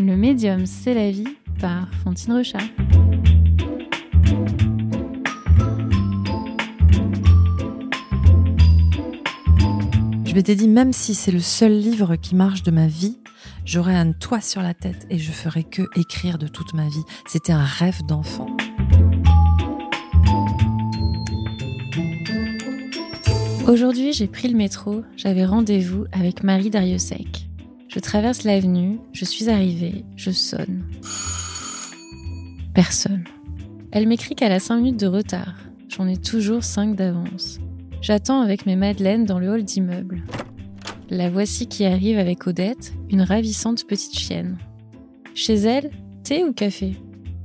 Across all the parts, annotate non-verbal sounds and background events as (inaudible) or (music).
Le médium, c'est la vie par Fantine Rechat. Je m'étais dit, même si c'est le seul livre qui marche de ma vie, j'aurais un toit sur la tête et je ferais que écrire de toute ma vie. C'était un rêve d'enfant. Aujourd'hui, j'ai pris le métro, j'avais rendez-vous avec Marie Dariussec. Je traverse l'avenue, je suis arrivée, je sonne. Personne. Elle m'écrit qu'elle a 5 minutes de retard. J'en ai toujours 5 d'avance. J'attends avec mes madeleines dans le hall d'immeuble. La voici qui arrive avec Odette, une ravissante petite chienne. Chez elle, thé ou café?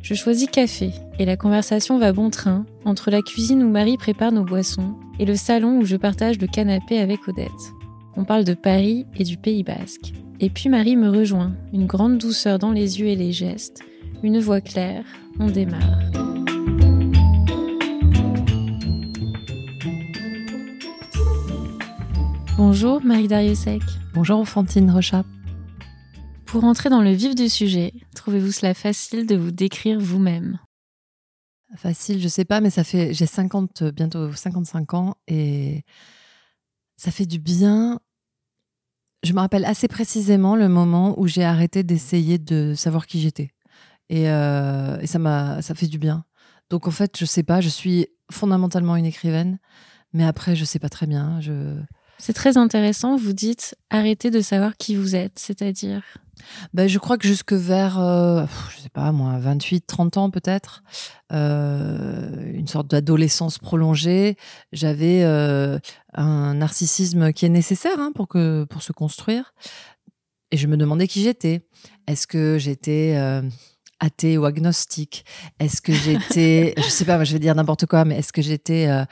Je choisis café et la conversation va bon train entre la cuisine où Marie prépare nos boissons et le salon où je partage le canapé avec Odette. On parle de Paris et du Pays basque. Et puis Marie me rejoint, une grande douceur dans les yeux et les gestes, une voix claire, on démarre. Bonjour Marie Dariussec. Bonjour Fantine Rechat. Pour entrer dans le vif du sujet, trouvez-vous cela facile de vous décrire vous-même? Facile, je sais pas, mais ça fait j'ai 50 bientôt 55 ans et ça fait du bien. Je me rappelle assez précisément le moment où j'ai arrêté d'essayer de savoir qui j'étais et, euh, et ça m'a ça fait du bien. Donc en fait, je sais pas, je suis fondamentalement une écrivaine, mais après je sais pas très bien. Je c'est très intéressant. Vous dites arrêtez de savoir qui vous êtes, c'est-à-dire ben, Je crois que jusque vers, euh, je sais pas moi, 28, 30 ans peut-être, euh, une sorte d'adolescence prolongée, j'avais euh, un narcissisme qui est nécessaire hein, pour, que, pour se construire. Et je me demandais qui j'étais. Est-ce que j'étais athée ou agnostique Est-ce que j'étais, (laughs) je sais pas, je vais dire n'importe quoi, mais est-ce que j'étais euh,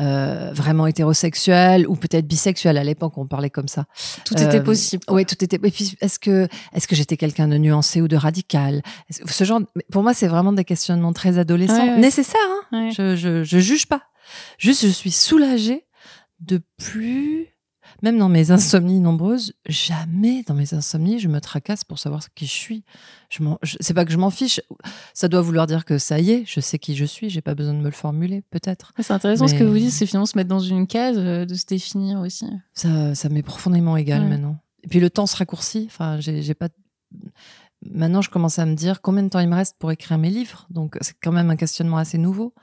euh, vraiment hétérosexuelle ou peut-être bisexuelle? À l'époque On parlait comme ça. Tout était euh, possible. Oui, tout était. Et puis, est-ce que est-ce que j'étais quelqu'un de nuancé ou de radical? Ce genre, pour moi, c'est vraiment des questionnements très adolescents, nécessaires. Hein? Je, je, je juge pas. Juste, je suis soulagée de plus même dans mes insomnies nombreuses, jamais dans mes insomnies, je me tracasse pour savoir qui je suis. Je c'est pas que je m'en fiche. Ça doit vouloir dire que ça y est, je sais qui je suis. J'ai pas besoin de me le formuler, peut-être. C'est intéressant ce que vous dites, c'est finalement se mettre dans une case, euh, de se définir aussi. Ça, ça m'est profondément égal maintenant. Et puis le temps se raccourcit. Enfin, j'ai pas maintenant, je commence à me dire combien de temps il me reste pour écrire mes livres. Donc, c'est quand même un questionnement assez nouveau.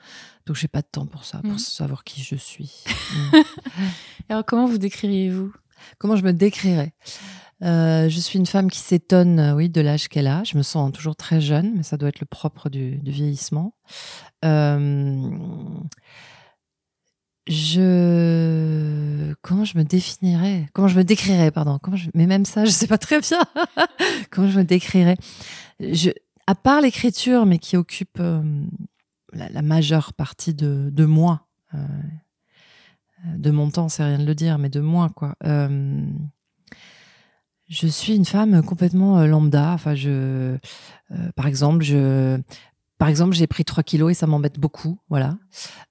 Donc, j'ai pas de temps pour ça, pour mm. savoir qui je suis. (laughs) Alors, comment vous décririez-vous? Comment je me décrirais? Euh, je suis une femme qui s'étonne, euh, oui, de l'âge qu'elle a. Je me sens toujours très jeune, mais ça doit être le propre du, vieillissement. Euh, je comment je me définirais? Comment je me décrirais pardon? Comment je... mais même ça je sais pas très bien (laughs) comment je me décrirais? Je à part l'écriture mais qui occupe euh, la, majeure partie de, de moi euh, de mon temps c'est rien de le dire mais de moi quoi euh, je suis une femme complètement lambda. Enfin, je, par exemple, je, par exemple, j'ai pris 3 kilos et ça m'embête beaucoup, voilà.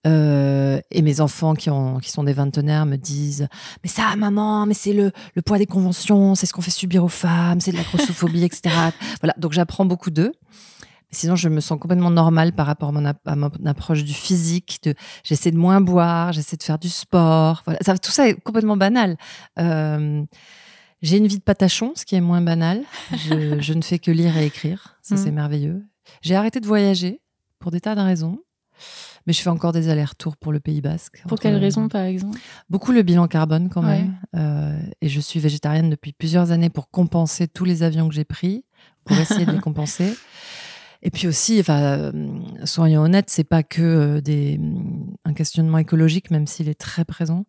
Euh, et mes enfants qui, ont, qui sont des vingtenaires me disent Mais ça, maman, mais c'est le, le poids des conventions, c'est ce qu'on fait subir aux femmes, c'est de la grossophobie, etc. Voilà, donc j'apprends beaucoup d'eux. Sinon, je me sens complètement normale par rapport à mon, approche du physique. De, j'essaie de moins boire, j'essaie de faire du sport. Voilà, ça, tout ça est complètement banal. Euh, j'ai une vie de patachon, ce qui est moins banal. Je, (laughs) je ne fais que lire et écrire. Ça, c'est mmh. merveilleux. J'ai arrêté de voyager pour des tas de raisons. Mais je fais encore des allers-retours pour le Pays Basque. Pour quelles raisons, par exemple? Beaucoup le bilan carbone, quand même. Euh, et je suis végétarienne depuis plusieurs années pour compenser tous les avions que j'ai pris, pour essayer de les (laughs) compenser. Et puis aussi, enfin, euh, soyons honnêtes, c'est pas que euh, des, un questionnement écologique, même s'il est très présent.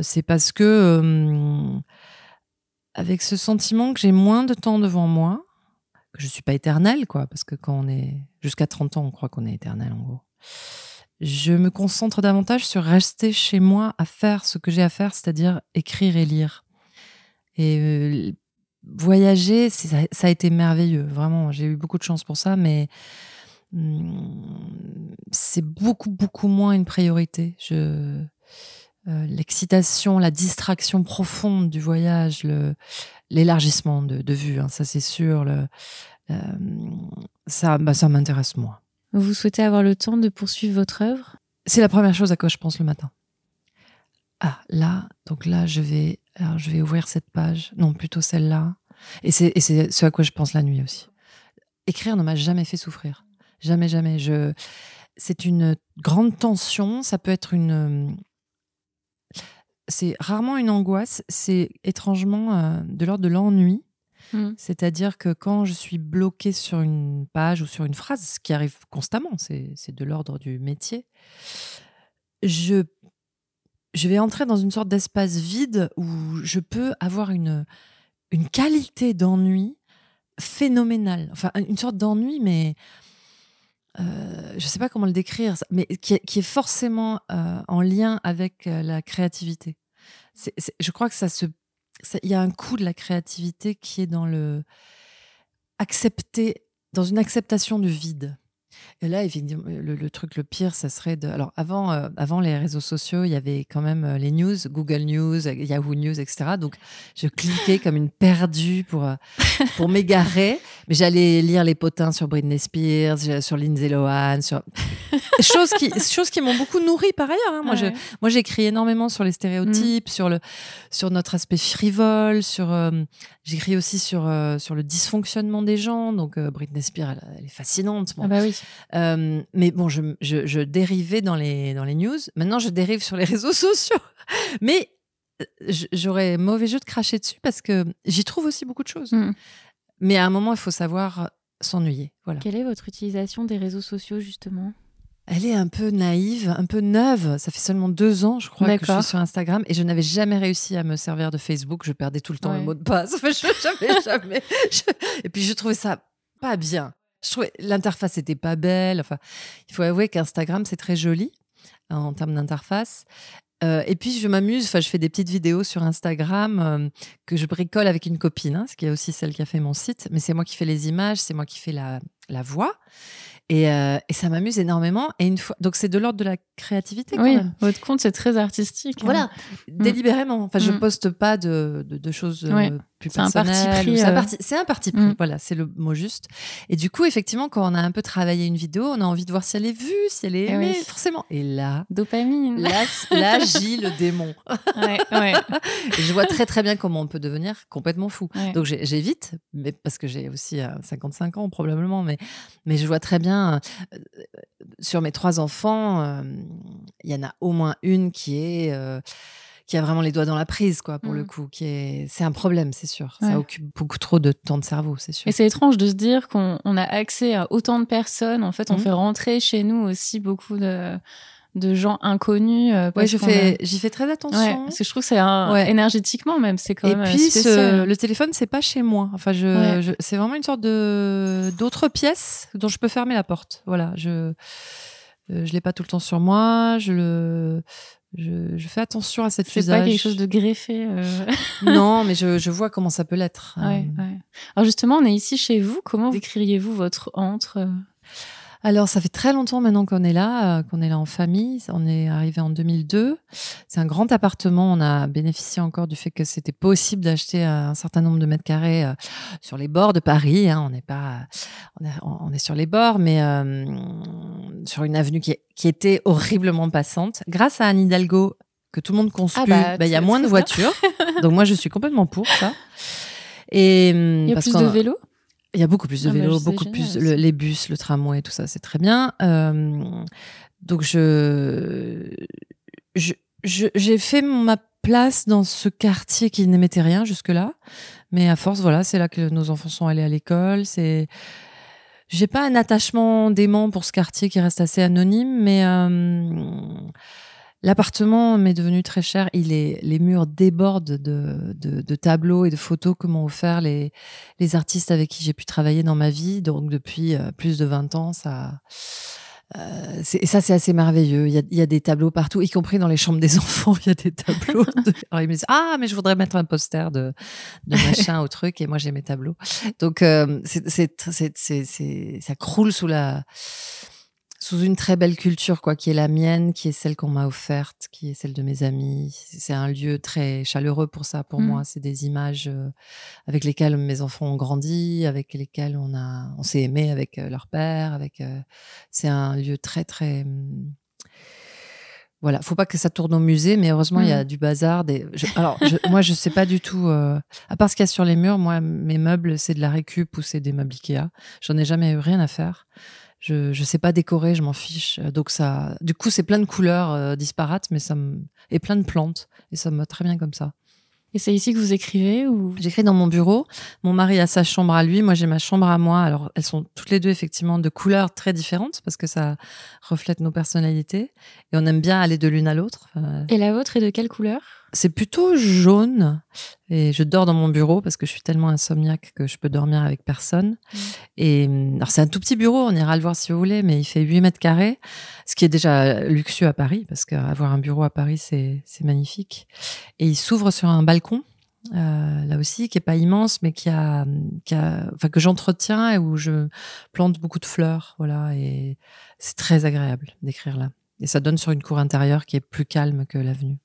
C'est parce que, avec ce sentiment que j'ai moins de temps devant moi, que je suis pas éternelle, quoi, parce que quand on est jusqu'à 30 ans, on croit qu'on est éternel, en gros. Je me concentre davantage sur rester chez moi à faire ce que j'ai à faire, c'est-à-dire écrire et lire. Et euh, voyager, ça, a été merveilleux, vraiment. J'ai eu beaucoup de chance pour ça, mais hmm, c'est beaucoup, beaucoup moins une priorité. Je, euh, l'excitation, la distraction profonde du voyage, le, l'élargissement de, de vue, hein, ça c'est sûr, le, Euh, ça, bah, ça m'intéresse moins. Vous souhaitez avoir le temps de poursuivre votre œuvre? C'est la première chose à quoi je pense le matin. Ah, là, donc là, je vais, alors, je vais ouvrir cette page. Non, plutôt celle-là. Et c'est et c'est ce à quoi je pense la nuit aussi. Écrire ne m'a jamais fait souffrir. Jamais, jamais. Je, c'est une grande tension. Ça peut être une. C'est rarement une angoisse. C'est étrangement euh, de l'ordre de l'ennui. Mm. C'est-à-dire que quand je suis bloquée sur une page ou sur une phrase, ce qui arrive constamment, c'est c'est de l'ordre du métier, je, je vais entrer dans une sorte d'espace vide où je peux avoir une, qualité d'ennui phénoménale. Enfin, une sorte d'ennui, mais euh, je ne sais pas comment le décrire, mais qui est, forcément euh, en lien avec euh, la créativité. Je crois que ça- il y a un coup de la créativité qui est dans le accepter, dans une acceptation du vide. Et là, effectivement, le, le truc le pire, ça serait de. Alors, avant, euh, avant les réseaux sociaux, il y avait quand même euh, les news, Google News, Yahoo News, etc. Donc, je cliquais comme une perdue pour, euh, pour m'égarer. Mais j'allais lire les potins sur Britney Spears, sur Lindsay Lohan, sur. (laughs) choses qui, choses qui m'ont beaucoup nourri par ailleurs. hein. Moi, je, Ouais. moi, j'écris énormément sur les stéréotypes, sur, le, sur notre aspect frivole, sur. euh, J'écris aussi sur, euh, sur le dysfonctionnement des gens. Donc, euh, Britney Spears, elle, elle est fascinante. Ah bah oui. Euh, mais bon, je, je, je dérivais dans les, dans les news. Maintenant, je dérive sur les réseaux (laughs) sociaux. Mais euh, j'aurais mauvais jeu de cracher dessus parce que j'y trouve aussi beaucoup de choses. Mm. Mais à un moment, il faut savoir s'ennuyer. Voilà. Quelle est votre utilisation des réseaux sociaux justement? Elle est un peu naïve, un peu neuve. Ça fait seulement deux ans, je crois, que je suis sur Instagram et je n'avais jamais réussi à me servir de Facebook. Je perdais tout le temps Ouais. le mot de passe. Enfin, (laughs) je, jamais, (laughs) jamais. Je- Et puis, je trouvais ça pas bien. Je trouvais l'interface était pas belle. Enfin, il faut avouer qu'Instagram c'est très joli hein, en termes d'interface. Euh, et puis je m'amuse, enfin je fais des petites vidéos sur Instagram euh, que je bricole avec une copine, hein, ce qui est aussi celle qui a fait mon site. Mais c'est moi qui fais les images, c'est moi qui fais la, la voix. Et, euh, et ça m'amuse énormément. Et une fois, donc c'est de l'ordre de la créativité quand Oui, même. votre compte c'est très artistique. hein. Voilà, délibérément. Enfin, je Mm. poste pas de, de, de choses euh, Ouais. plus C'est un parti personnelles. pris, ou C'est un euh. parti, c'est un parti pris. Mm. Voilà, c'est le mot juste. Et du coup, effectivement, quand on a un peu travaillé une vidéo, on a envie de voir si elle est vue, si elle est Eh aimée, oui. forcément. Et là, Dopamine. là, là gît le démon. (laughs) ouais, ouais, je vois très très bien comment on peut devenir complètement fou. Donc j'évite, mais parce que j'ai aussi euh, 55 ans probablement, mais, mais je vois très bien euh, sur mes trois enfants, euh, il y en a au moins une qui est euh, qui a vraiment les doigts dans la prise, quoi, pour le Mm. coup. Qui est, c'est un problème, c'est sûr. Ouais. Ça occupe beaucoup trop de temps de cerveau, c'est sûr. Et c'est étrange de se dire qu'on on a accès à autant de personnes. En fait, on Mhm. fait rentrer chez nous aussi beaucoup de, de gens inconnus. euh, Ouais, je fais, a- j'y fais très Ouais, attention. parce que je trouve que c'est un- Ouais. énergétiquement même, c'est quand Et même euh, puis, ce- spécial. le téléphone, c'est pas chez moi. Enfin, je, c'est vraiment une sorte de d'autre pièce dont je peux fermer la porte. Voilà, je euh, je l'ai pas tout le temps sur moi. Je le je, je fais attention à cet C'est usage. pas quelque chose de greffé. euh. (laughs) non, mais je, je vois comment ça peut l'être. Ouais, ouais. Alors justement, on est ici chez vous. Comment décririez-vous votre antre euh? Alors, ça fait très longtemps maintenant qu'on est là, euh, qu'on est là en famille. On est arrivé en 2002. C'est un grand appartement. On a bénéficié encore du fait que c'était possible d'acheter euh, un certain nombre de mètres carrés euh, sur les bords de Paris. hein. On n'est pas, on est, on est sur les bords, mais euh, sur une avenue qui, est- qui était horriblement passante. Grâce à Anne Hidalgo, que tout le monde conspue, Ah bah, bah, il y a moins de bien. voitures. (laughs) Donc moi, je suis complètement pour ça. Et Il y a parce plus de vélos? Il y a beaucoup plus de Ah bah, vélos, beaucoup génial plus le- les bus, le tramway, tout ça, c'est très bien. Euh, donc je, je, je- j'ai fait ma place dans ce quartier qui n'émettait rien jusque-là, mais à force, voilà, c'est là que nos enfants sont allés à l'école. C'est, j'ai pas un attachement d'aimant pour ce quartier qui reste assez anonyme, mais euh, L'appartement m'est devenu très cher. Il est, les murs débordent de, de, de tableaux et de photos que m'ont offert les, les artistes avec qui j'ai pu travailler dans ma vie. Donc depuis euh, plus de 20 ans, ça, euh, et ça c'est assez merveilleux. Il y, a, il y a des tableaux partout, y compris dans les chambres des (laughs) enfants. Il y a des tableaux. Alors ils me disent ah mais je voudrais mettre un poster de, de machin au truc et moi j'ai mes tableaux. Donc euh, c'est- ça croule sous la sous une très belle culture, quoi, qui est la mienne, qui est celle qu'on m'a offerte, qui est celle de mes amis. C'est un lieu très chaleureux pour ça, pour moi. C'est des images euh, avec lesquelles mes enfants ont grandi, avec lesquelles on a, on s'est aimé avec euh, leur père, avec. euh, c'est un lieu très très. hum, Voilà, faut pas que ça tourne au musée, mais heureusement il y a Mm. du bazar. Des... je- alors je- moi je sais pas du tout. euh, À part ce qu'il y a sur les murs, moi mes meubles c'est de la récup ou c'est des meubles Ikea. J'en ai jamais eu rien à faire. Je je sais pas décorer, je m'en fiche. Donc ça, du coup c'est plein de couleurs euh, disparates, mais ça me et plein de plantes et ça me va très bien comme ça. Et c'est ici que vous écrivez ou? J'écris dans mon bureau. Mon mari a sa chambre à lui. Moi, j'ai ma chambre à moi. Alors, elles sont toutes les deux effectivement de couleurs très différentes parce que ça reflète nos personnalités et on aime bien aller de l'une à l'autre. Et la vôtre est de quelle couleur? C'est plutôt jaune et je dors dans mon bureau parce que je suis tellement insomniaque que je peux dormir avec personne. Mm. Et hum, alors c'est un tout petit bureau, on ira le voir si vous voulez, mais il fait 8 mètres carrés, ce qui est déjà luxueux à Paris parce qu'avoir un bureau à Paris c'est c'est magnifique. Et il s'ouvre sur un balcon. euh, là aussi, qui est pas immense, mais qui a, qui a, enfin que j'entretiens et où je plante beaucoup de fleurs, voilà. Et c'est très agréable d'écrire là. Et ça donne sur une cour intérieure qui est plus calme que l'avenue.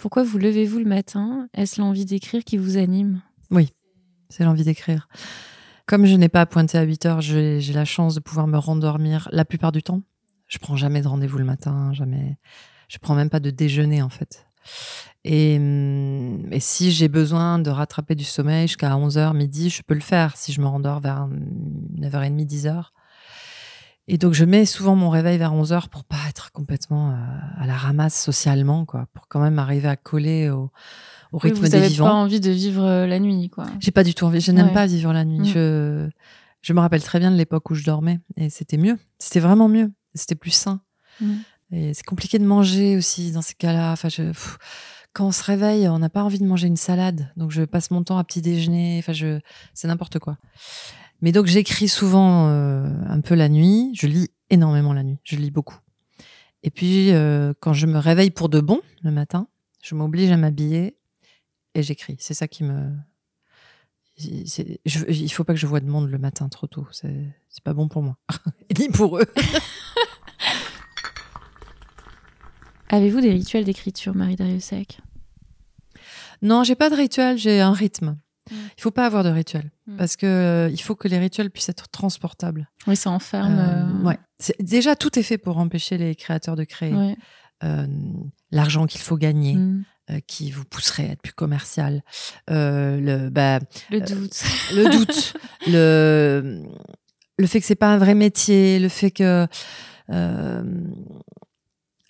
Pourquoi vous levez-vous le matin? Est-ce l'envie d'écrire qui vous anime? C'est l'envie d'écrire. Comme je n'ai pas pointé à 8 heures, j'ai j'ai la chance de pouvoir me rendormir la plupart du temps. Je prends jamais de rendez-vous le matin, jamais. Je prends même pas de déjeuner en fait. Et, hum, et si j'ai besoin de rattraper du sommeil jusqu'à 11h, midi, je peux le faire si je me rendors vers 9h30, 10h. Et donc je mets souvent mon réveil vers 11h pour pas être complètement euh, à la ramasse socialement, quoi, pour quand même arriver à coller au, au Oui, rythme Vous des n'avez vivants. pas envie de vivre euh, la nuit, quoi. J'ai pas du tout envie. Je n'aime Ouais. pas vivre la nuit. Mm. Je, je me rappelle très bien de l'époque où je dormais et c'était mieux. C'était vraiment mieux. C'était plus sain. Mm. Et c'est compliqué de manger aussi dans ces cas-là. Enfin, je, pff, quand on se réveille, on n'a pas envie de manger une salade. Donc je passe mon temps à petit déjeuner. Enfin, je, c'est n'importe quoi. Mais donc j'écris souvent euh, un peu la nuit. Je lis énormément la nuit. Je lis beaucoup. Et puis euh, quand je me réveille pour de bon le matin, je m'oblige à m'habiller et j'écris. C'est ça qui me. je- il faut pas que je vois de monde le matin trop tôt. C'est c'est pas bon pour moi. (laughs) Ni pour eux. (laughs) Avez-vous des rituels d'écriture, Marie Dariussec Non, j'ai pas de rituel, j'ai un rythme. Mm. Il faut pas avoir de rituel Mm. parce que euh, il faut que les rituels puissent être transportables. Oui, ça enferme. Euh, euh, ouais. C'est- Déjà, tout est fait pour empêcher les créateurs de créer. ouais. Euh, L'argent qu'il faut gagner, Mm. euh, qui vous pousserait à être plus commercial. Euh, le, bah, Le doute. (laughs) le doute, le, le fait que c'est pas un vrai métier, le fait que euh,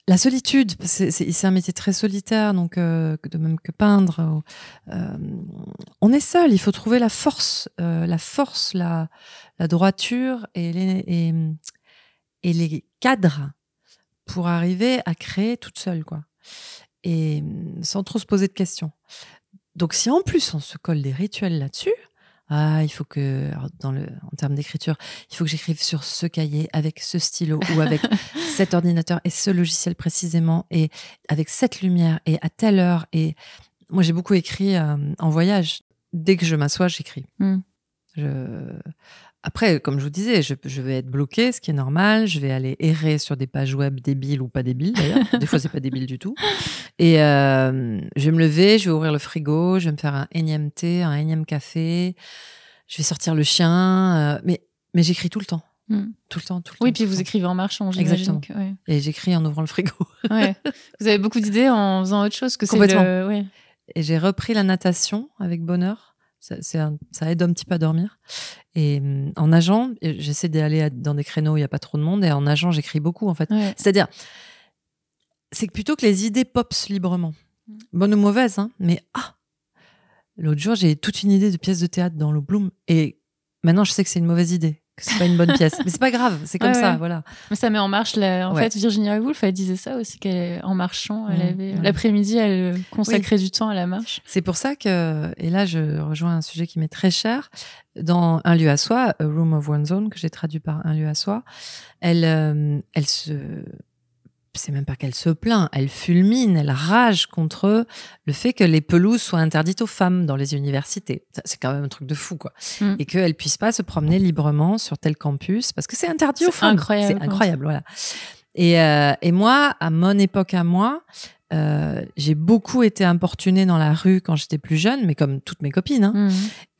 la solitude, c'est un métier très solitaire, donc euh, de même que peindre. euh, on est seul, il faut trouver la force, euh, la force, la, droiture et les, et les cadres pour arriver à créer toute seule, quoi. Et sans trop se poser de questions. Donc si en plus on se colle des rituels là-dessus, ah, il faut que, dans le, en termes d'écriture, il faut que j'écrive sur ce cahier avec ce stylo ou avec (laughs) cet ordinateur et ce logiciel précisément et avec cette lumière et à telle heure. Et moi, j'ai beaucoup écrit euh, en voyage. Dès que je m'assois, j'écris. Mm. Je... Après, comme je vous disais, je, je vais être bloquée, ce qui est normal. Je vais aller errer sur des pages web débiles ou pas débiles d'ailleurs. des fois, c'est pas débile du tout. Et euh, je vais me lever, je vais ouvrir le frigo, je vais me faire un énième thé, un énième café. Je vais sortir le chien. euh, mais mais j'écris tout le temps. Mm. Tout le temps, tout le Oui, temps. puis vous temps. écrivez en marchant, j'imagine. Exactement. que- ouais. Et j'écris en ouvrant le frigo. (laughs) Ouais. Vous avez beaucoup d'idées en faisant autre chose que c'est Complètement. le... ouais. Et j'ai repris la natation avec bonheur. Ça, un- ça aide un petit peu à dormir. Et hum, en nageant, j'essaie d'aller dans des créneaux où il n'y a pas trop de monde. Et en nageant, j'écris beaucoup, en fait. Ouais. C'est-à-dire, c'est plutôt que les idées popsent librement, Mm. bonne ou mauvaise, hein, mais ah L'autre jour, j'ai toute une idée de pièce de théâtre dans le Bloom. Et maintenant, je sais que c'est une mauvaise idée, que c'est pas une bonne pièce. Mais c'est pas grave, c'est comme Ouais, ça, ouais. voilà. Mais ça met en marche. La... En Ouais. fait, Virginia Woolf, elle disait ça aussi, qu'elle en marchant, elle Mm, avait ouais. l'après-midi, elle consacrait du temps à la marche. C'est pour ça que, et là je rejoins un sujet qui m'est très cher, dans Un lieu à soi, A Room of One's Own, que j'ai traduit par Un lieu à soi, elle, euh, elle se c'est même pas qu'elle se plaint, elle fulmine, elle rage contre le fait que les pelouses soient interdites aux femmes dans les universités. C'est quand même un truc de fou, quoi. Mm. Et qu'elles puissent pas se promener librement sur tel campus parce que c'est interdit aux femmes. Incroyable. C'est incroyable, voilà. Et, euh, et, moi, à mon époque à moi, euh, j'ai beaucoup été importunée dans la rue quand j'étais plus jeune, mais comme toutes mes copines. Hein. Mm.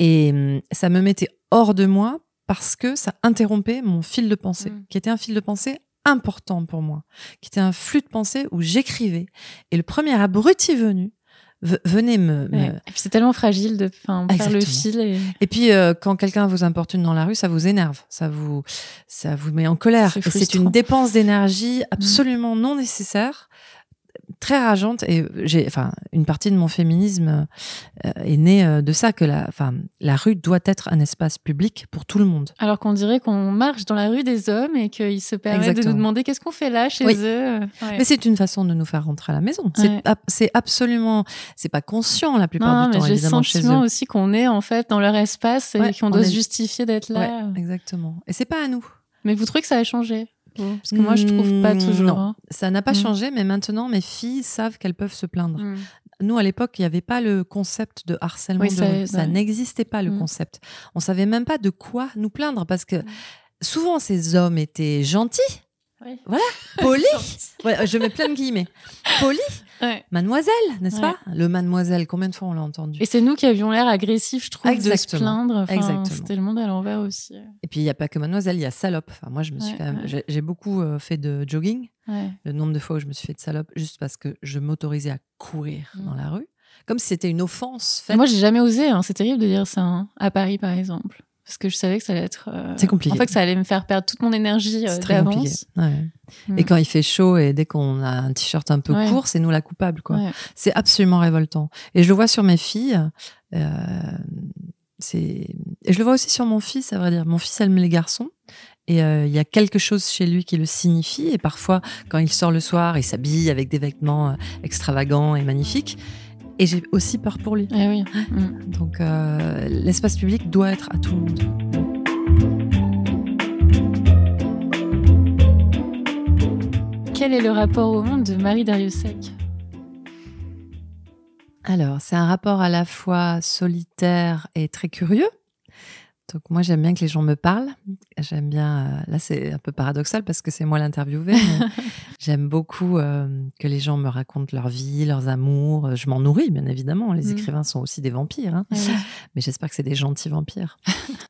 Et hum, ça me mettait hors de moi parce que ça interrompait mon fil de pensée, mm. qui était un fil de pensée important pour moi, qui était un flux de pensée où j'écrivais. Et le premier abruti venu venait me. c'est tellement fragile de faire le fil. Et, puis euh, quand quelqu'un vous importune dans la rue, ça vous énerve, ça vous, ça vous met en colère. C'est une dépense d'énergie mm. absolument non nécessaire très rageante et j'ai enfin une partie de mon féminisme euh, est née euh, de ça que la enfin la rue doit être un espace public pour tout le monde. Alors qu'on dirait qu'on marche dans la rue des hommes et qu'ils se permettent de nous demander qu'est-ce qu'on fait là chez eux. Mais c'est une façon de nous faire rentrer à la maison. C'est absolument c'est pas conscient la plupart du temps J'ai le sentiment aussi qu'on est en fait dans leur espace et qu'on doit se justifier d'être là. exactement. Et c'est pas à nous. Mais vous trouvez que ça a changé? Parce que moi, je trouve pas hmm, toujours. Non, hein. ça n'a pas hmm. changé, mais maintenant, mes filles savent qu'elles peuvent se plaindre. Hmm. Nous, à l'époque, il n'y avait pas le concept de harcèlement de Ça n'existait pas, le concept. On savait même pas de quoi nous plaindre, parce que souvent, ces hommes étaient gentils. Voilà, (laughs) poli. je mets plein de guillemets. Poli. Mademoiselle, n'est-ce pas? Le mademoiselle, combien de fois on l'a entendu? Et c'est nous qui avions l'air agressifs, je trouve, de se plaindre. C'était le monde à l'envers aussi. Et puis il n'y a pas que mademoiselle, il y a salope. Enfin, moi, je me suis j'ai beaucoup euh, fait de jogging. Le nombre de fois où je me suis fait de salope juste parce que je m'autorisais à courir mm. dans la rue, comme si c'était une offense. Moi, j'ai jamais osé. Hein. C'est terrible de dire ça hein. à Paris, par exemple parce que je savais que ça allait être. Euh, c'est compliqué. En fait, que ça allait me faire perdre toute mon énergie euh, d'avance. Mm. Et quand il fait chaud et dès qu'on a un t-shirt un peu court, c'est nous la coupable, quoi. C'est absolument révoltant. Et je le vois sur mes filles. Euh, c'est et je le vois aussi sur mon fils, à vrai dire. Mon fils aime les garçons. Et euh, il y a quelque chose chez lui qui le signifie. Et parfois, quand il sort le soir, il s'habille avec des vêtements extravagants et magnifiques. Et j'ai aussi peur pour lui. Eh oui. Mm. Donc euh, l'espace public doit être à tout le monde. Quel est le rapport au monde de Marie Dariussec? Alors, c'est un rapport à la fois solitaire et très curieux. Donc moi j'aime bien que les gens me parlent. J'aime bien. Euh, là c'est un peu paradoxal parce que c'est moi l'interviewé. (laughs) j'aime beaucoup euh, que les gens me racontent leur vie, leurs amours. Je m'en nourris bien évidemment. Les mm. écrivains sont aussi des vampires, hein. mais j'espère que c'est des gentils vampires.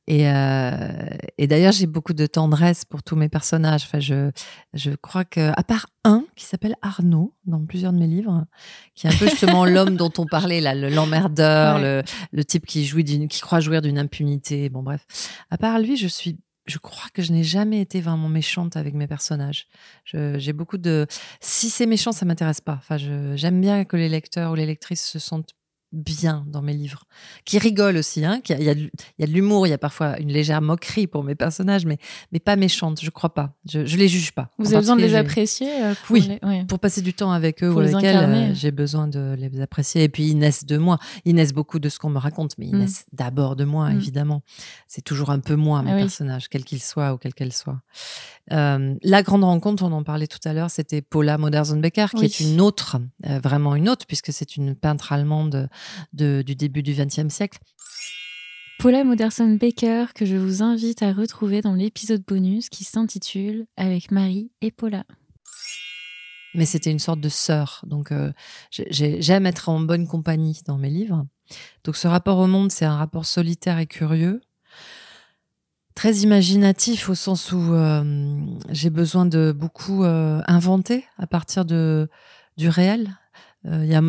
et, euh, et d'ailleurs j'ai beaucoup de tendresse pour tous mes personnages. Enfin je je crois que à part un qui s'appelle Arnaud dans plusieurs de mes livres, qui est un peu justement (laughs) l'homme dont on parlait là, l'emmerdeur, le, le, type qui jouit d'une, qui croit jouir d'une impunité. Bon bref, à part lui, je suis je crois que je n'ai jamais été vraiment méchante avec mes personnages. J'ai beaucoup de. Si c'est méchant, ça m'intéresse pas. Enfin, j'aime bien que les lecteurs ou les lectrices se sentent bien dans mes livres, qui rigole aussi. Hein, il, y a, de, l'humour, il y a parfois une légère moquerie pour mes personnages, mais, mais pas méchante, je crois pas. Je, je les juge pas. Vous avez besoin de les apprécier euh, pour Oui, pour passer du temps avec eux ou avec elles, euh, j'ai besoin de les apprécier. Et puis ils naissent de moi. Ils naissent beaucoup de ce qu'on me raconte, mais ils mm. naissent d'abord de moi, mm. évidemment. C'est toujours un peu moi, mes ah personnages, quels qu'ils soient ou quels qu'elles soient. Euh, la grande rencontre, on en parlait tout à l'heure, c'était Paula Modersohn-Becker, qui est une autre, vraiment une autre, puisque c'est une peintre allemande du début du XXe siècle. Paula Moderson Baker, que je vous invite à retrouver dans l'épisode bonus qui s'intitule Avec Marie et Paula. Mais c'était une sorte de sœur, donc euh, j'aime être en bonne compagnie dans mes livres. Donc ce rapport au monde, c'est un rapport solitaire et curieux, très imaginatif au sens où euh, j'ai besoin de beaucoup euh, inventer à partir de du réel. Il y a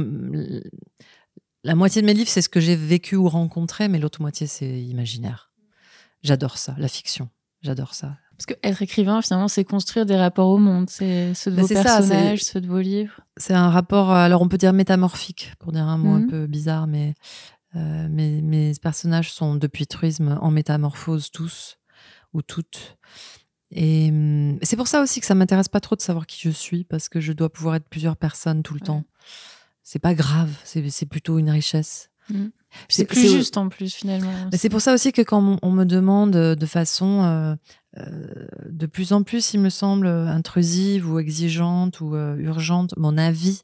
la moitié de mes livres, c'est ce que j'ai vécu ou rencontré, mais l'autre moitié, c'est imaginaire. J'adore ça, la fiction. J'adore ça. Parce que être écrivain, finalement, c'est construire des rapports au monde. C'est ceux de bah, vos personnages, ceux de vos livres. C'est un rapport, alors on peut dire métamorphique, pour dire un mot un mhm. peu bizarre, mais euh, mes, personnages sont depuis truisme en métamorphose tous ou toutes. Et hum, c'est pour ça aussi que ça m'intéresse pas trop de savoir qui je suis, parce que je dois pouvoir être plusieurs personnes tout le temps c'est pas grave, c'est plutôt une richesse. Mm. C'est plus juste en plus finalement. C'est pour ça aussi que quand on me demande de façon euh, euh, de plus en plus, il me semble, intrusive ou exigeante ou euh, urgente. Mon avis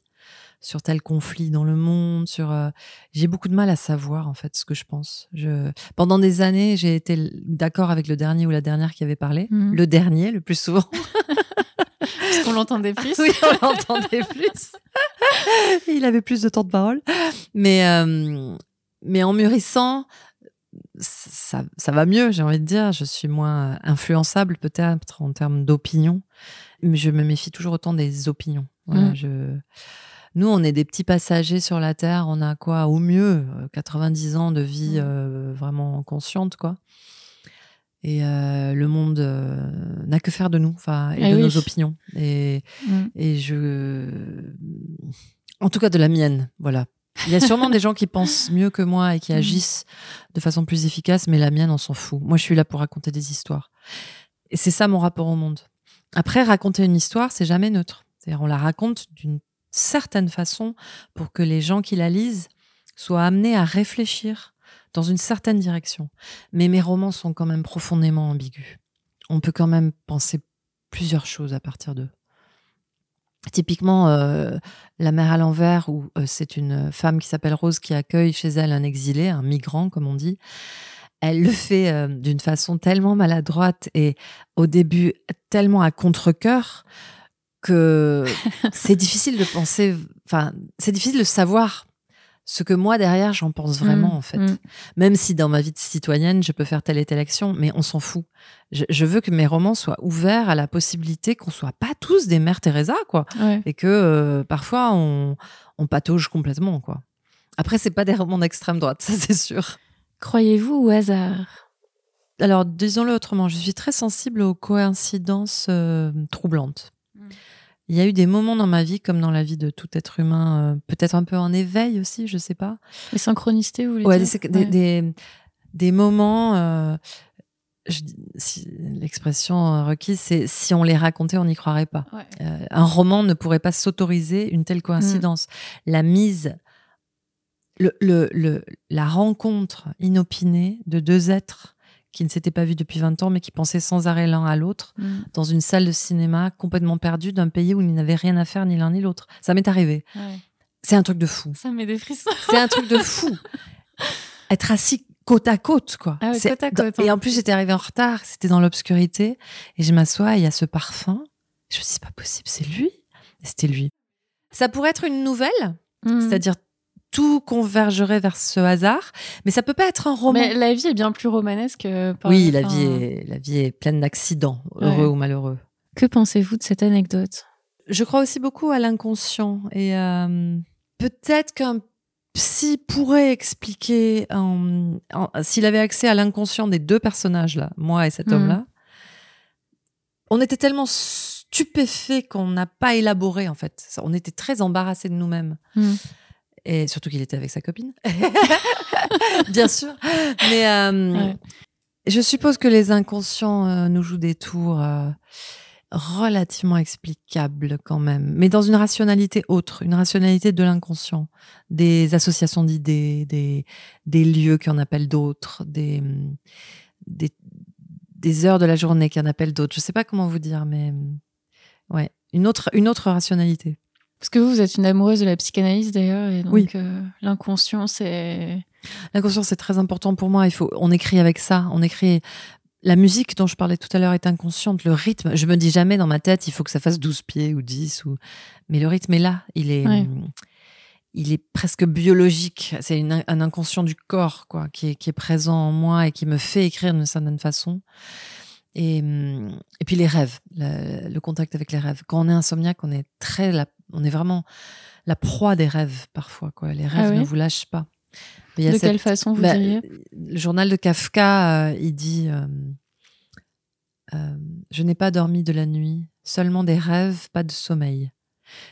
sur tel conflit dans le monde, sur euh, j'ai beaucoup de mal à savoir en fait ce que je pense. Je pendant des années, j'ai été d'accord avec le dernier ou la dernière qui avait parlé, Mhm. le dernier le plus souvent. (laughs) Parce qu'on l'entendait plus. (laughs) oui, on l'entendait plus. (laughs) Il avait plus de temps de parole, mais euh, mais en mûrissant, ça, ça va mieux, j'ai envie de dire. Je suis moins influençable peut-être en termes d'opinion, mais je me méfie toujours autant des opinions. Voilà, Mm. je... Nous, on est des petits passagers sur la Terre. On a quoi, au mieux, euh, 90 ans de vie Mm. euh, vraiment consciente, quoi. Et euh, le monde euh, n'a que faire de nous, enfin, et Eh de oui. nos opinions. Et, Mm. et je, en tout cas, de la mienne, voilà. Il y a sûrement des gens qui pensent mieux que moi et qui Mm. agissent de façon plus efficace, mais la mienne, on s'en fout. Moi, je suis là pour raconter des histoires. Et c'est ça mon rapport au monde. Après, raconter une histoire, c'est jamais neutre. C'est-à-dire, on la raconte d'une certaine façon pour que les gens qui la lisent soient amenés à réfléchir dans une certaine direction. Mais mes romans sont quand même profondément ambigus. On peut quand même penser plusieurs choses à partir d'eux. Typiquement, euh, La mer à l'envers, où euh, c'est une femme qui s'appelle Rose qui accueille chez elle un exilé, un migrant, comme on dit. Elle le fait euh, d'une façon tellement maladroite et au début tellement à contre-coeur que (laughs) c'est difficile de penser, enfin, c'est difficile de savoir ce que moi derrière j'en pense vraiment Mm, en fait. mm. Même si dans ma vie de citoyenne je peux faire telle et telle action, mais on s'en fout. Je, je veux que mes romans soient ouverts à la possibilité qu'on soit pas tous des mères Teresa, quoi Ouais. et que euh, parfois on, on patauge complètement quoi. Après c'est pas des romans d'extrême droite, (laughs) ça c'est sûr. Croyez-vous au hasard? Alors disons-le autrement, je suis très sensible aux coïncidences euh, troublantes. Mm. Il y a eu des moments dans ma vie, comme dans la vie de tout être humain, euh, peut-être un peu en éveil aussi, je sais pas. Les synchronicités, vous voulez Ouais, dire des, des, des, des moments. euh, si- L'expression requise, c'est si on les racontait, on n'y croirait pas. Ouais. Euh, un roman ne pourrait pas s'autoriser une telle coïncidence. La mise, le, le, le- la rencontre inopinée de deux êtres qui ne s'étaient pas vus depuis 20 ans, mais qui pensaient sans arrêt l'un à l'autre, Mm. dans une salle de cinéma complètement perdue d'un pays où ils n'avaient rien à faire ni l'un ni l'autre. Ça m'est arrivé. Ouais. C'est un truc de fou. Ça me met des frissons. C'est un truc de fou. (laughs) Être assis côte à côte, quoi. Ah ouais, C'est- côte à côte, Et hein. en plus, j'étais arrivée en retard. C'était dans l'obscurité. Et je m'assois il y a ce parfum. Je me dis, c'est pas possible, c'est lui. C'était lui. Ça pourrait être une nouvelle, Mm. c'est-à-dire tout convergerait vers ce hasard, mais ça peut pas être un roman. Mais la vie est bien plus romanesque. euh, par- oui, la vie, est, la vie est pleine d'accidents, heureux Ouais. ou malheureux. Que pensez-vous de cette anecdote? Je crois aussi beaucoup à l'inconscient et euh, peut-être qu'un psy pourrait expliquer en- en- s'il avait accès à l'inconscient des deux personnages là, moi et cet Mhm. homme-là. On était tellement stupéfaits qu'on n'a pas élaboré en fait. Ça, On était très embarrassés de nous-mêmes. Mm. Et surtout qu'il était avec sa copine. (laughs) Bien sûr. Mais euh, Ouais. je suppose que les inconscients euh, nous jouent des tours euh, relativement explicables quand même, mais dans une rationalité autre, une rationalité de l'inconscient, des associations d'idées, des, des lieux qui en appellent d'autres, des, des, des heures de la journée qui en appellent d'autres. Je sais pas comment vous dire, mais ouais, une autre, une autre rationalité. Parce que vous, vous êtes une amoureuse de la psychanalyse d'ailleurs, et donc Oui. euh, l'inconscient, c'est. L'inconscient, c'est très important pour moi. Il faut, on écrit avec ça. On écrit. La musique dont je parlais tout à l'heure est inconsciente. Le rythme, je me dis jamais dans ma tête, il faut que ça fasse 12 pieds ou 10. Ou... Mais le rythme est là. Il est, Ouais. hum, il est presque biologique. C'est un inconscient du corps, quoi, qui est, qui est présent en moi et qui me fait écrire d'une certaine façon. Et, et puis les rêves, le, le contact avec les rêves. Quand on est insomniaque, on est très, la- on est vraiment la proie des rêves parfois, quoi. Les rêves Ah oui ne vous lâchent pas. Mais il y a De cette- quelle façon vous bah, diriez? le journal de Kafka, euh, il dit euh, euh, Je n'ai pas dormi de la nuit, seulement des rêves, pas de sommeil.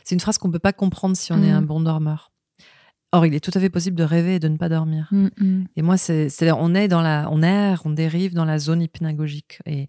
C'est une phrase qu'on ne peut pas comprendre si on est un bon dormeur. Or, il est tout à fait possible de rêver et de ne pas dormir. Mm, mm. Et moi, c'est, on est dans la, on erre, on dérive dans la zone hypnagogique et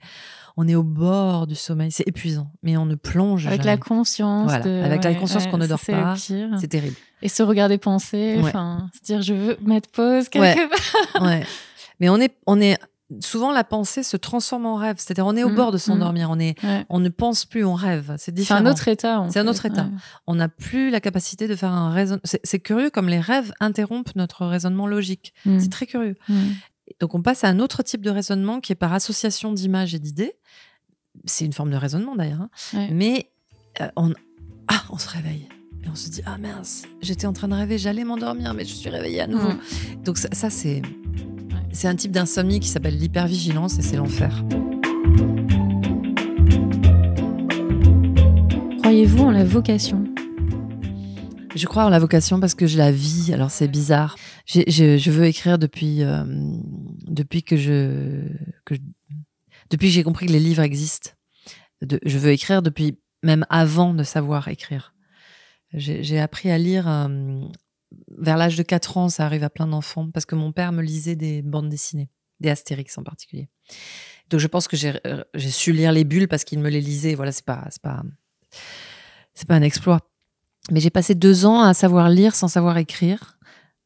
on est au bord du sommeil. C'est épuisant, mais on ne plonge Avec jamais. la conscience. Voilà, de- avec la conscience ouais, qu'on ne dort pas. C'est terrible. Et se regarder penser, Ouais. enfin, se dire je veux mettre pause quelque part. Ouais. (laughs) Mais on est, on est souvent la pensée se transforme en rêve. C'est-à-dire, on est au Mm, bord de mm. s'endormir. On est, Ouais. on ne pense plus, on rêve. C'est C'est différent. un autre état. C'est un autre état. Ouais. On n'a plus la capacité de faire un raisonnement. C'est c'est curieux comme les rêves interrompent notre raisonnement logique. Mm. C'est très curieux. Mm. Donc on passe à un autre type de raisonnement qui est par association d'images et d'idées. C'est une forme de raisonnement d'ailleurs. hein. Ouais. Mais euh, on... Ah, on se réveille. Et on se dit, ah mince, j'étais en train de rêver, j'allais m'endormir, mais je suis réveillée à nouveau. Mm. Donc ça, ça, c'est... C'est un type d'insomnie qui s'appelle l'hypervigilance et c'est l'enfer. Croyez-vous en la vocation? Je crois en la vocation parce que je la vis. Alors c'est bizarre. Je, je veux écrire depuis euh, depuis que je, que je- depuis que j'ai compris que les livres existent. De- je veux écrire depuis même avant de savoir écrire. J'ai j'ai appris à lire euh, vers l'âge de 4 ans. Ça arrive à plein d'enfants parce que mon père me lisait des bandes dessinées, des Astérix en particulier. Donc je pense que j'ai euh, su lire les bulles parce qu'il me les lisait. Voilà, c'est pas pas pas un exploit. Mais j'ai passé deux ans à savoir lire sans savoir écrire,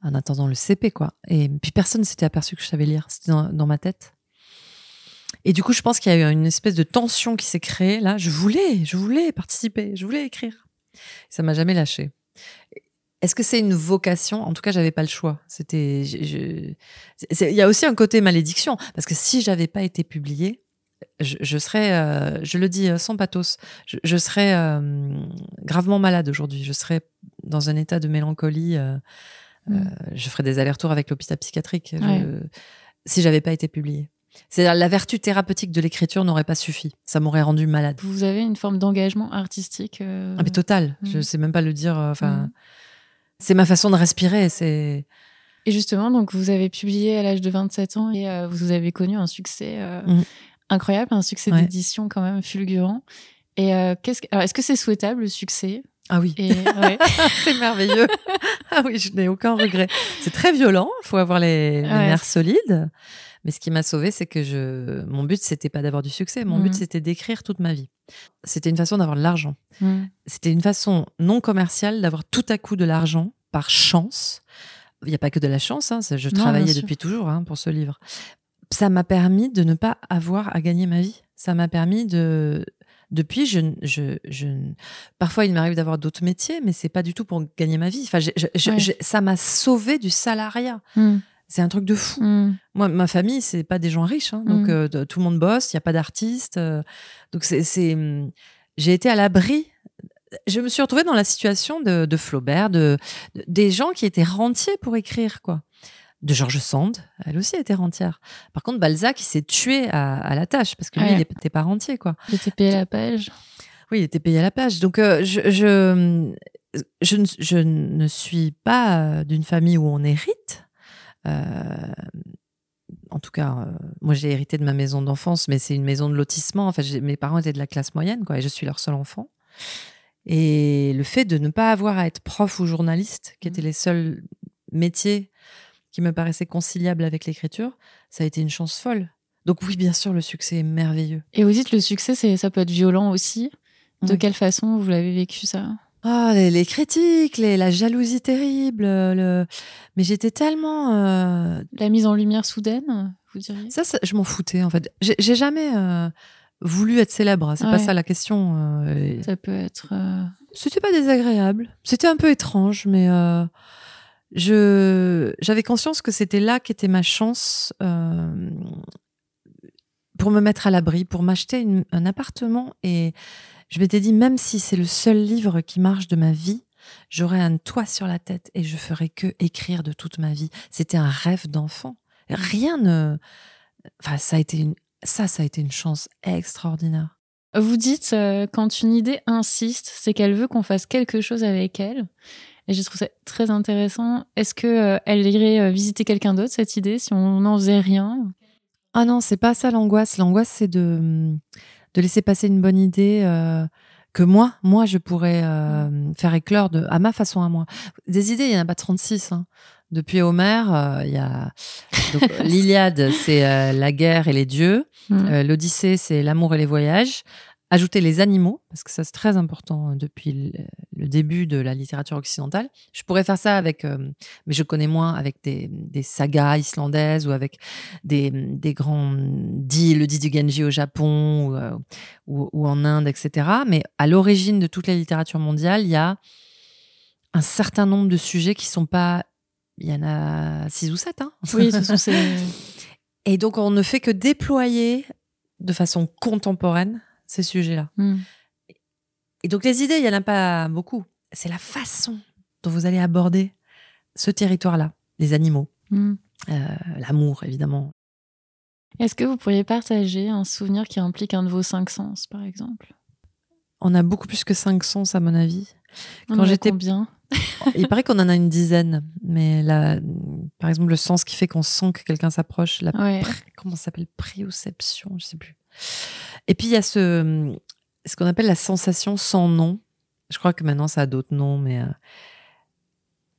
en attendant le CP, quoi. Et puis personne s'était aperçu que je savais lire. C'était dans, dans ma tête. Et du coup, je pense qu'il y a eu une espèce de tension qui s'est créée là. Je voulais, je voulais participer, je voulais écrire. Ça m'a jamais lâché. Est-ce que c'est une vocation? En tout cas, j'avais pas le choix. C'était, je- je- il y a aussi un côté malédiction parce que si j'avais pas été publiée, je, je serais, euh, je le dis euh, sans pathos, je, je serais euh, gravement malade aujourd'hui. Je serais dans un état de mélancolie. euh, Mm. euh, je ferais des allers-retours avec l'hôpital psychiatrique je- Ouais. si j'avais pas été publiée. C'est-à-dire la vertu thérapeutique de l'écriture n'aurait pas suffi. Ça m'aurait rendu malade. Vous avez une forme d'engagement artistique euh, Ah mais total. Je Mm. sais même pas le dire. Enfin, Mm. C'est ma façon de respirer. C'est Et justement, donc vous avez publié à l'âge de 27 ans et euh, vous avez connu un succès euh, Mhm. incroyable, un succès Ouais. d'édition quand même fulgurant. Et euh, qu'est-ce que- alors, est-ce que c'est souhaitable le succès? Ah oui, Et ouais. (laughs) c'est merveilleux. ah oui, je n'ai aucun regret. C'est très violent. Il faut avoir les, les Ouais. nerfs solides. Mais ce qui m'a sauvé, c'est que je, mon but, c'était pas d'avoir du succès. Mon but, c'était d'écrire toute ma vie. C'était une façon d'avoir de l'argent. Mm. C'était une façon non commerciale d'avoir tout à coup de l'argent par chance. Il n'y a pas que de la chance. hein, je Non, travaillais depuis toujours hein, pour ce livre. Ça m'a permis de ne pas avoir à gagner ma vie. Ça m'a permis de. Depuis, je, je, je, parfois il m'arrive d'avoir d'autres métiers, mais c'est pas du tout pour gagner ma vie. Enfin, je- Ouais. ça m'a sauvé du salariat. Mm. C'est un truc de fou. Mm. Moi, ma famille, c'est pas des gens riches, hein, donc Mm. euh, tout le monde bosse, il y a pas d'artistes, euh, donc c'est, hum, j'ai été à l'abri. Je me suis retrouvée dans la situation de, de Flaubert, de, de- des gens qui étaient rentiers pour écrire, quoi. De George Sand, elle aussi était rentière. Par contre, Balzac, il s'est tué à, à la tâche parce que lui, Ouais. il n'était pas rentier, quoi. J'étais payé à la page. Oui, il était payé à la page. Donc, euh, je, je, je, ne- je ne suis pas d'une famille où on hérite. Euh, en tout cas, euh, moi, j'ai hérité de ma maison d'enfance, mais c'est une maison de lotissement. En fait, mes parents étaient de la classe moyenne, quoi, et je suis leur seul enfant. Et le fait de ne pas avoir à être prof ou journaliste, qui étaient les seuls métiers qui me paraissaient conciliables avec l'écriture, ça a été une chance folle. Donc oui, bien sûr, le succès est merveilleux. Et vous dites le succès, c'est ça peut être violent aussi. De quelle façon vous l'avez vécu ça? Ah, les, les critiques, les- la jalousie terrible. Le... Mais j'étais tellement. euh, La mise en lumière soudaine, vous diriez? Ça, ça, je m'en foutais, en fait. J'ai jamais euh, voulu être célèbre. C'est pas Ouais. ça la question. euh, Ça peut être. euh, C'était pas désagréable. C'était un peu étrange, mais euh, je j'avais conscience que c'était là qu'était ma chance euh, pour me mettre à l'abri, pour m'acheter un appartement. Et je m'étais dit, même si c'est le seul livre qui marche de ma vie, j'aurais un toit sur la tête et je ferais que écrire de toute ma vie. C'était un rêve d'enfant. Rien ne. Enfin, ça a été une. Ça, ça a été une chance extraordinaire. Vous dites euh, quand une idée insiste, c'est qu'elle veut qu'on fasse quelque chose avec elle. Et je trouve ça très intéressant. Est-ce que euh, elle irait euh, visiter quelqu'un d'autre cette idée si on n'en faisait rien? Ah non, c'est pas ça l'angoisse. L'angoisse, c'est de, de laisser passer une bonne idée euh, que moi, moi, je pourrais euh, faire éclore de, à ma façon à moi. Des idées, il n'y en a pas 36. hein. Depuis Homère, euh, il y a (laughs) l'Iliade, c'est la guerre et les dieux. Mm. L'Odyssée, c'est l'amour et les voyages. Ajouter les animaux, parce que ça c'est très important depuis le, début de la littérature occidentale. Je pourrais faire ça avec, euh, mais je connais moins, avec des, des sagas islandaises ou avec des, des grands dits, le dit du Genji au Japon ou, euh, ou, ou en Inde, etc. Mais à l'origine de toute la littérature mondiale, il y a un certain nombre de sujets qui sont pas. Il y en a six ou sept. Hein oui, ce sont ces... Et donc, on ne fait que déployer de façon contemporaine ces sujets-là. Hmm. Et donc, les idées, il n'y en a pas beaucoup. C'est la façon dont vous allez aborder ce territoire-là, les animaux, Hmm. euh, l'amour, évidemment. Est-ce que vous pourriez partager un souvenir qui implique un de vos cinq sens, par exemple? On a beaucoup plus que cinq sens, à mon avis. On Quand j'étais- combien? (laughs) Il paraît qu'on en a une dizaine, mais là, par exemple, le sens qui fait qu'on sent que quelqu'un s'approche, la Ouais. comment ça s'appelle? Préoception, je sais plus. Et puis il y a ce, ce qu'on appelle la sensation sans nom. Je crois que maintenant ça a d'autres noms, mais euh,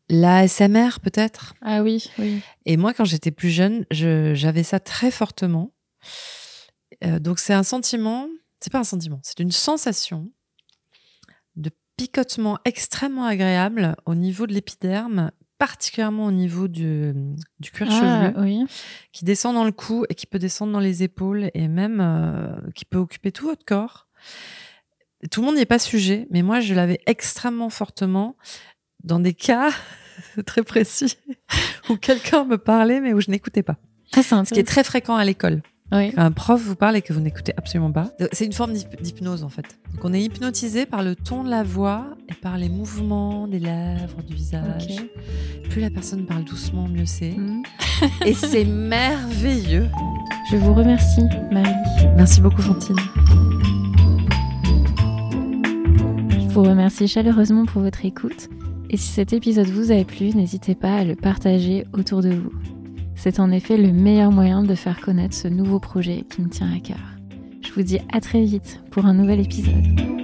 l'ASMR peut-être? Ah oui, oui. Et moi, quand j'étais plus jeune, je- j'avais ça très fortement. Euh, donc c'est un sentiment, c'est pas un sentiment, c'est une sensation de picotement extrêmement agréable au niveau de l'épiderme, particulièrement au niveau du, du cuir Ah, chevelu oui. qui descend dans le cou et qui peut descendre dans les épaules et même euh, qui peut occuper tout votre corps. Tout le monde n'y est pas sujet, mais moi je l'avais extrêmement fortement dans des cas (laughs) très précis où quelqu'un me parlait mais où je n'écoutais pas. Ah, Ce qui est très fréquent à l'école. Oui. Quand un prof vous parle et que vous n'écoutez absolument pas. C'est une forme d'hyp- d'hypnose en fait. Donc on est hypnotisé par le ton de la voix et par les mouvements des lèvres, du visage. Plus la personne parle doucement, mieux c'est. Hmm. (laughs) Et c'est merveilleux. Je vous remercie, Marie. Merci beaucoup Fantine. Je vous remercie chaleureusement pour votre écoute. Et si cet épisode vous a plu, n'hésitez pas à le partager autour de vous. C'est en effet le meilleur moyen de faire connaître ce nouveau projet qui me tient à cœur. Je vous dis à très vite pour un nouvel épisode.